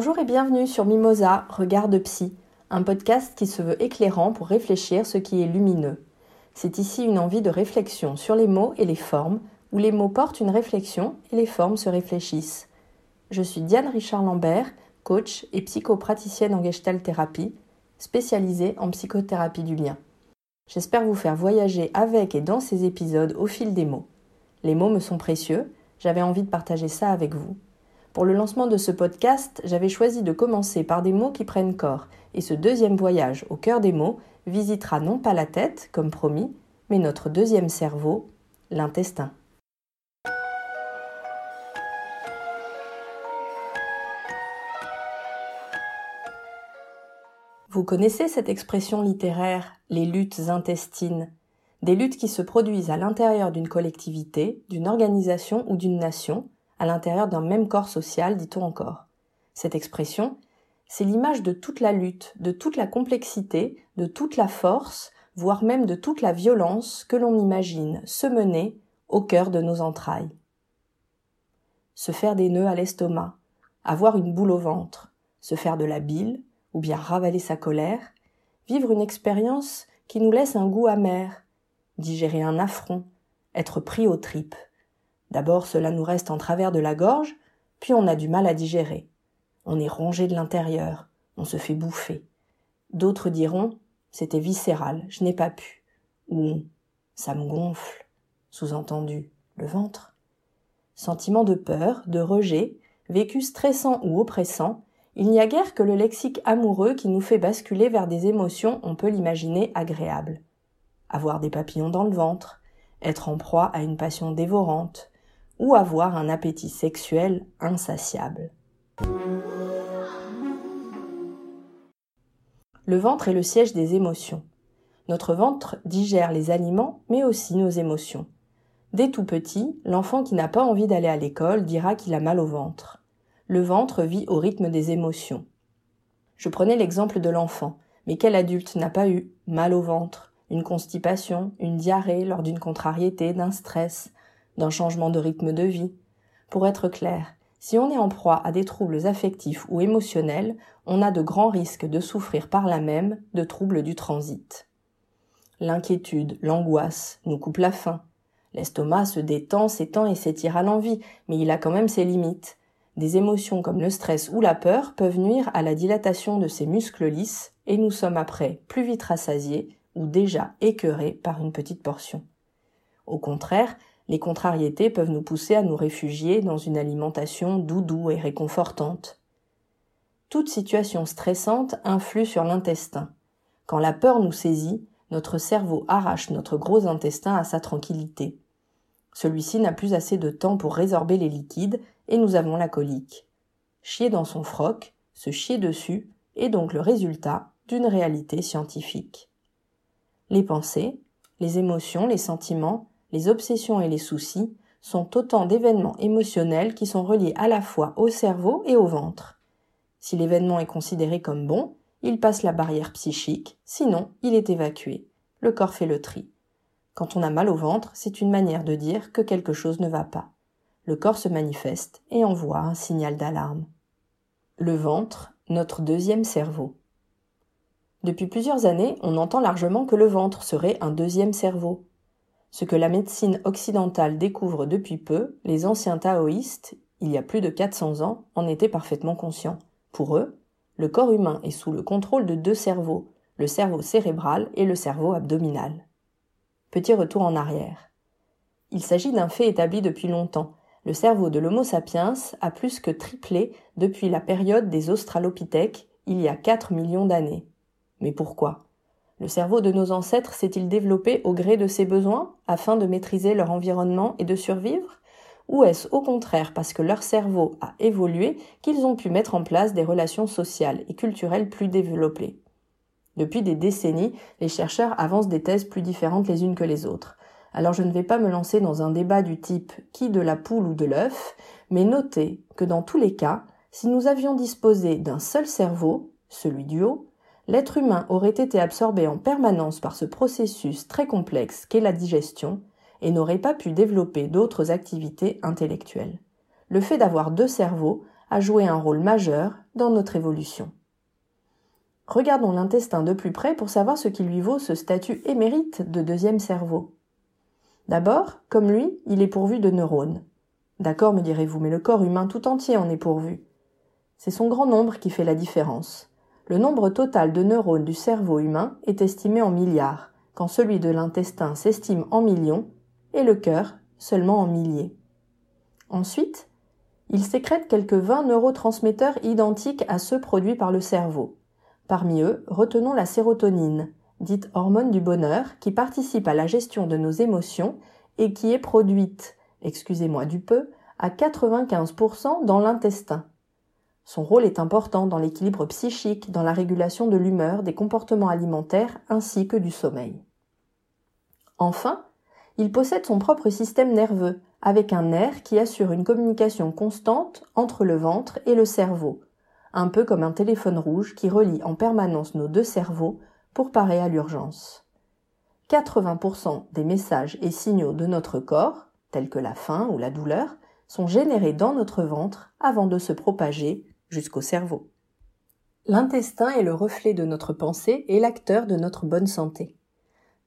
Bonjour et bienvenue sur Mimosa, Regard de Psy, un podcast qui se veut éclairant pour réfléchir ce qui est lumineux. C'est ici une envie de réflexion sur les mots et les formes, où les mots portent une réflexion et les formes se réfléchissent. Je suis Diane Richard Lambert, coach et psychopraticienne en gestalt thérapie, spécialisée en psychothérapie du lien. J'espère vous faire voyager avec et dans ces épisodes au fil des mots. Les mots me sont précieux, j'avais envie de partager ça avec vous. Pour le lancement de ce podcast, j'avais choisi de commencer par des mots qui prennent corps, et ce deuxième voyage au cœur des mots visitera non pas la tête, comme promis, mais notre deuxième cerveau, l'intestin. Vous connaissez cette expression littéraire, les luttes intestines, des luttes qui se produisent à l'intérieur d'une collectivité, d'une organisation ou d'une nation, à l'intérieur d'un même corps social, dit-on encore. Cette expression, c'est l'image de toute la lutte, de toute la complexité, de toute la force, voire même de toute la violence que l'on imagine se mener au cœur de nos entrailles. Se faire des nœuds à l'estomac, avoir une boule au ventre, se faire de la bile, ou bien ravaler sa colère, vivre une expérience qui nous laisse un goût amer, digérer un affront, être pris aux tripes. D'abord cela nous reste en travers de la gorge, puis on a du mal à digérer. On est rongé de l'intérieur, on se fait bouffer. D'autres diront c'était viscéral, je n'ai pas pu. Ou ça me gonfle, sous-entendu le ventre. Sentiment de peur, de rejet, vécu stressant ou oppressant, il n'y a guère que le lexique amoureux qui nous fait basculer vers des émotions, on peut l'imaginer, agréables. Avoir des papillons dans le ventre, être en proie à une passion dévorante, ou avoir un appétit sexuel insatiable. Le ventre est le siège des émotions. Notre ventre digère les aliments, mais aussi nos émotions. Dès tout petit, l'enfant qui n'a pas envie d'aller à l'école dira qu'il a mal au ventre. Le ventre vit au rythme des émotions. Je prenais l'exemple de l'enfant, mais quel adulte n'a pas eu mal au ventre, une constipation, une diarrhée lors d'une contrariété, d'un stress, d'un changement de rythme de vie. Pour être clair, si on est en proie à des troubles affectifs ou émotionnels, on a de grands risques de souffrir par là même de troubles du transit. L'inquiétude, l'angoisse nous coupent la faim. L'estomac se détend, s'étend et s'étire à l'envie, mais il a quand même ses limites. Des émotions comme le stress ou la peur peuvent nuire à la dilatation de ces muscles lisses et nous sommes après plus vite rassasiés ou déjà écœurés par une petite portion. Au contraire, les contrariétés peuvent nous pousser à nous réfugier dans une alimentation doudou et réconfortante. Toute situation stressante influe sur l'intestin. Quand la peur nous saisit, notre cerveau arrache notre gros intestin à sa tranquillité. Celui-ci n'a plus assez de temps pour résorber les liquides et nous avons la colique. Chier dans son froc, se chier dessus, est donc le résultat d'une réalité scientifique. Les pensées, les émotions, les sentiments les obsessions et les soucis sont autant d'événements émotionnels qui sont reliés à la fois au cerveau et au ventre. Si l'événement est considéré comme bon, il passe la barrière psychique, sinon il est évacué. Le corps fait le tri. Quand on a mal au ventre, c'est une manière de dire que quelque chose ne va pas. Le corps se manifeste et envoie un signal d'alarme. Le ventre, notre deuxième cerveau. Depuis plusieurs années, on entend largement que le ventre serait un deuxième cerveau, ce que la médecine occidentale découvre depuis peu, les anciens taoïstes, il y a plus de 400 ans, en étaient parfaitement conscients. Pour eux, le corps humain est sous le contrôle de deux cerveaux, le cerveau cérébral et le cerveau abdominal. Petit retour en arrière. Il s'agit d'un fait établi depuis longtemps. Le cerveau de l'Homo sapiens a plus que triplé depuis la période des Australopithèques, il y a 4 millions d'années. Mais pourquoi? Le cerveau de nos ancêtres s'est-il développé au gré de ses besoins afin de maîtriser leur environnement et de survivre? Ou est-ce au contraire parce que leur cerveau a évolué qu'ils ont pu mettre en place des relations sociales et culturelles plus développées? Depuis des décennies, les chercheurs avancent des thèses plus différentes les unes que les autres. Alors je ne vais pas me lancer dans un débat du type qui de la poule ou de l'œuf, mais notez que dans tous les cas, si nous avions disposé d'un seul cerveau, celui du haut, l'être humain aurait été absorbé en permanence par ce processus très complexe qu'est la digestion et n'aurait pas pu développer d'autres activités intellectuelles. Le fait d'avoir deux cerveaux a joué un rôle majeur dans notre évolution. Regardons l'intestin de plus près pour savoir ce qui lui vaut ce statut émérite de deuxième cerveau. D'abord, comme lui, il est pourvu de neurones. D'accord, me direz-vous, mais le corps humain tout entier en est pourvu. C'est son grand nombre qui fait la différence. Le nombre total de neurones du cerveau humain est estimé en milliards, quand celui de l'intestin s'estime en millions, et le cœur seulement en milliers. Ensuite, il sécrète quelques 20 neurotransmetteurs identiques à ceux produits par le cerveau. Parmi eux, retenons la sérotonine, dite hormone du bonheur, qui participe à la gestion de nos émotions et qui est produite, excusez-moi du peu, à 95% dans l'intestin. Son rôle est important dans l'équilibre psychique, dans la régulation de l'humeur, des comportements alimentaires ainsi que du sommeil. Enfin, il possède son propre système nerveux, avec un nerf qui assure une communication constante entre le ventre et le cerveau, un peu comme un téléphone rouge qui relie en permanence nos deux cerveaux pour parer à l'urgence. 80% des messages et signaux de notre corps, tels que la faim ou la douleur, sont générés dans notre ventre avant de se propager jusqu'au cerveau. L'intestin est le reflet de notre pensée et l'acteur de notre bonne santé.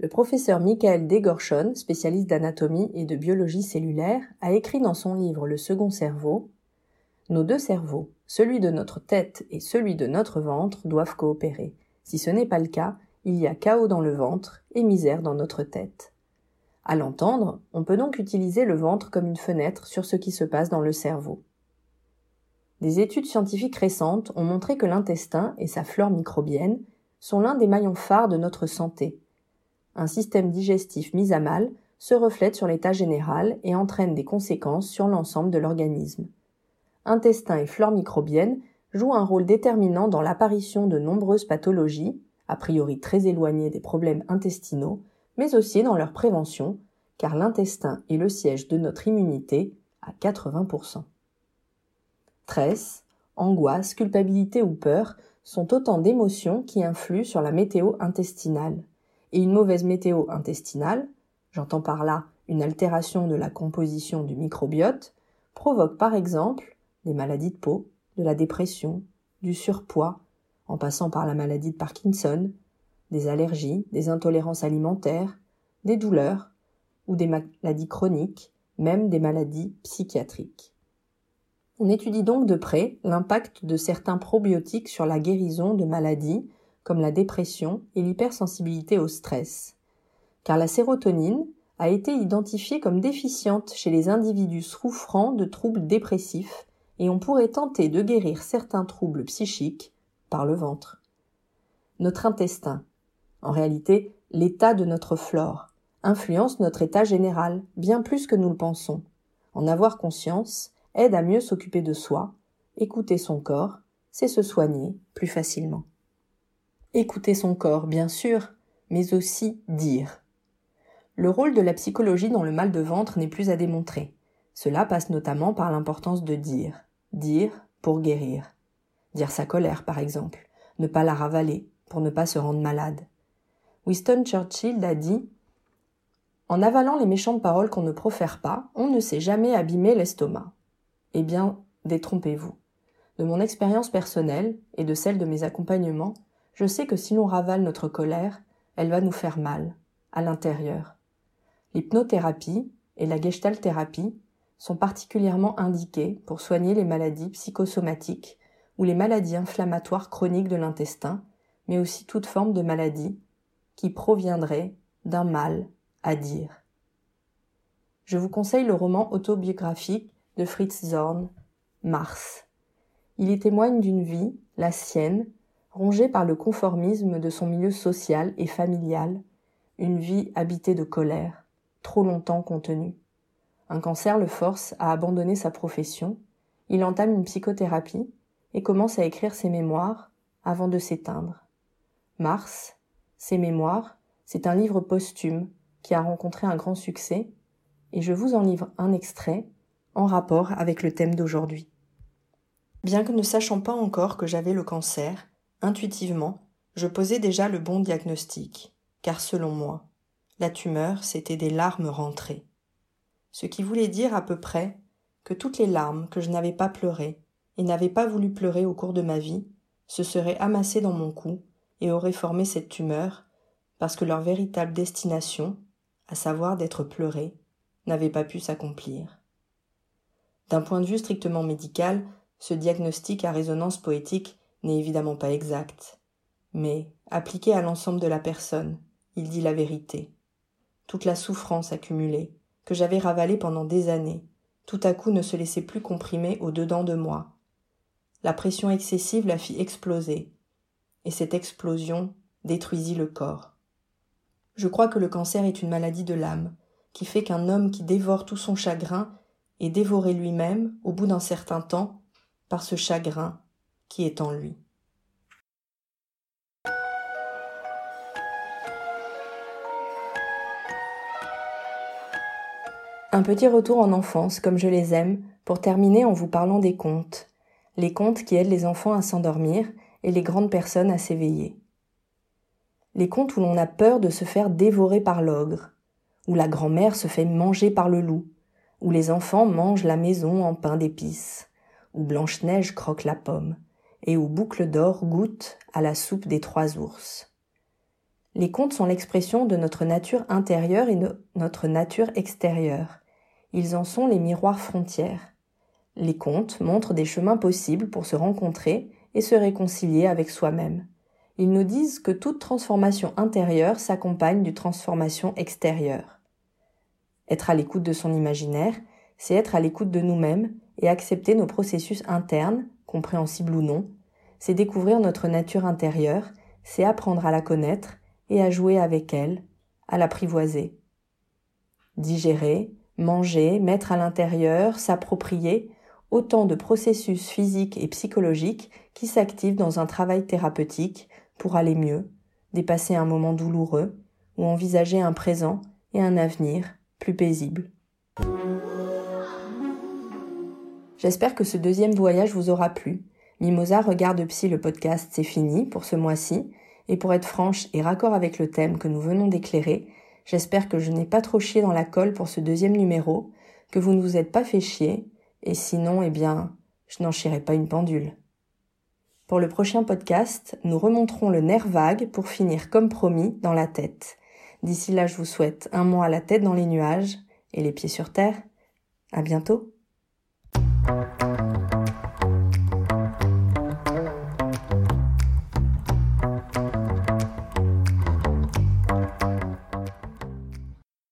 Le professeur Michael Degorchon, spécialiste d'anatomie et de biologie cellulaire, a écrit dans son livre Le second cerveau Nos deux cerveaux, celui de notre tête et celui de notre ventre, doivent coopérer. Si ce n'est pas le cas, il y a chaos dans le ventre et misère dans notre tête. À l'entendre, on peut donc utiliser le ventre comme une fenêtre sur ce qui se passe dans le cerveau. Des études scientifiques récentes ont montré que l'intestin et sa flore microbienne sont l'un des maillons phares de notre santé. Un système digestif mis à mal se reflète sur l'état général et entraîne des conséquences sur l'ensemble de l'organisme. Intestin et flore microbienne jouent un rôle déterminant dans l'apparition de nombreuses pathologies, a priori très éloignées des problèmes intestinaux, mais aussi dans leur prévention, car l'intestin est le siège de notre immunité à 80%. Stress, angoisse, culpabilité ou peur sont autant d'émotions qui influent sur la météo intestinale. Et une mauvaise météo intestinale, j'entends par là une altération de la composition du microbiote, provoque par exemple des maladies de peau, de la dépression, du surpoids, en passant par la maladie de Parkinson, des allergies, des intolérances alimentaires, des douleurs ou des maladies chroniques, même des maladies psychiatriques. On étudie donc de près l'impact de certains probiotiques sur la guérison de maladies comme la dépression et l'hypersensibilité au stress. Car la sérotonine a été identifiée comme déficiente chez les individus souffrant de troubles dépressifs et on pourrait tenter de guérir certains troubles psychiques par le ventre. Notre intestin, en réalité l'état de notre flore, influence notre état général bien plus que nous le pensons. En avoir conscience aide à mieux s'occuper de soi. Écouter son corps, c'est se soigner plus facilement. Écouter son corps, bien sûr, mais aussi dire. Le rôle de la psychologie dans le mal de ventre n'est plus à démontrer. Cela passe notamment par l'importance de dire. Dire pour guérir. Dire sa colère, par exemple. Ne pas la ravaler pour ne pas se rendre malade. Winston Churchill a dit En avalant les méchantes paroles qu'on ne profère pas, on ne sait jamais abîmer l'estomac. Eh bien, détrompez-vous. De mon expérience personnelle et de celle de mes accompagnements, je sais que si l'on ravale notre colère, elle va nous faire mal, à l'intérieur. L'hypnothérapie et la gestalthérapie sont particulièrement indiquées pour soigner les maladies psychosomatiques ou les maladies inflammatoires chroniques de l'intestin, mais aussi toute forme de maladie qui proviendrait d'un mal à dire. Je vous conseille le roman autobiographique de Fritz Zorn, Mars. Il y témoigne d'une vie, la sienne, rongée par le conformisme de son milieu social et familial, une vie habitée de colère, trop longtemps contenue. Un cancer le force à abandonner sa profession, il entame une psychothérapie et commence à écrire ses mémoires avant de s'éteindre. Mars, ses mémoires, c'est un livre posthume qui a rencontré un grand succès, et je vous en livre un extrait en rapport avec le thème d'aujourd'hui. Bien que ne sachant pas encore que j'avais le cancer, intuitivement, je posais déjà le bon diagnostic, car selon moi, la tumeur, c'était des larmes rentrées. Ce qui voulait dire à peu près que toutes les larmes que je n'avais pas pleurées et n'avait pas voulu pleurer au cours de ma vie, se seraient amassés dans mon cou et auraient formé cette tumeur, parce que leur véritable destination, à savoir d'être pleurés, n'avait pas pu s'accomplir. D'un point de vue strictement médical, ce diagnostic à résonance poétique n'est évidemment pas exact, mais, appliqué à l'ensemble de la personne, il dit la vérité. Toute la souffrance accumulée, que j'avais ravalée pendant des années, tout à coup ne se laissait plus comprimer au dedans de moi. La pression excessive la fit exploser, et cette explosion détruisit le corps. Je crois que le cancer est une maladie de l'âme, qui fait qu'un homme qui dévore tout son chagrin est dévoré lui-même, au bout d'un certain temps, par ce chagrin qui est en lui. Un petit retour en enfance, comme je les aime, pour terminer en vous parlant des contes. Les contes qui aident les enfants à s'endormir et les grandes personnes à s'éveiller. Les contes où l'on a peur de se faire dévorer par l'ogre, où la grand-mère se fait manger par le loup, où les enfants mangent la maison en pain d'épices, où Blanche-Neige croque la pomme, et où Boucle d'Or goûte à la soupe des trois ours. Les contes sont l'expression de notre nature intérieure et de notre nature extérieure. Ils en sont les miroirs frontières. Les contes montrent des chemins possibles pour se rencontrer et se réconcilier avec soi-même. Ils nous disent que toute transformation intérieure s'accompagne d'une transformation extérieure. Être à l'écoute de son imaginaire, c'est être à l'écoute de nous-mêmes et accepter nos processus internes, compréhensibles ou non. C'est découvrir notre nature intérieure, c'est apprendre à la connaître et à jouer avec elle, à l'apprivoiser. Digérer, manger, mettre à l'intérieur, s'approprier, autant de processus physiques et psychologiques qui s'activent dans un travail thérapeutique pour aller mieux, dépasser un moment douloureux ou envisager un présent et un avenir plus paisible. J'espère que ce deuxième voyage vous aura plu. Mimosa regarde Psy le podcast, c'est fini pour ce mois-ci. Et pour être franche et raccord avec le thème que nous venons d'éclairer, j'espère que je n'ai pas trop chié dans la colle pour ce deuxième numéro, que vous ne vous êtes pas fait chier, et sinon, eh bien, je n'en chierai pas une pendule. Pour le prochain podcast, nous remonterons le nerf vague pour finir comme promis dans la tête. D'ici là, je vous souhaite un mois à la tête dans les nuages et les pieds sur terre. À bientôt.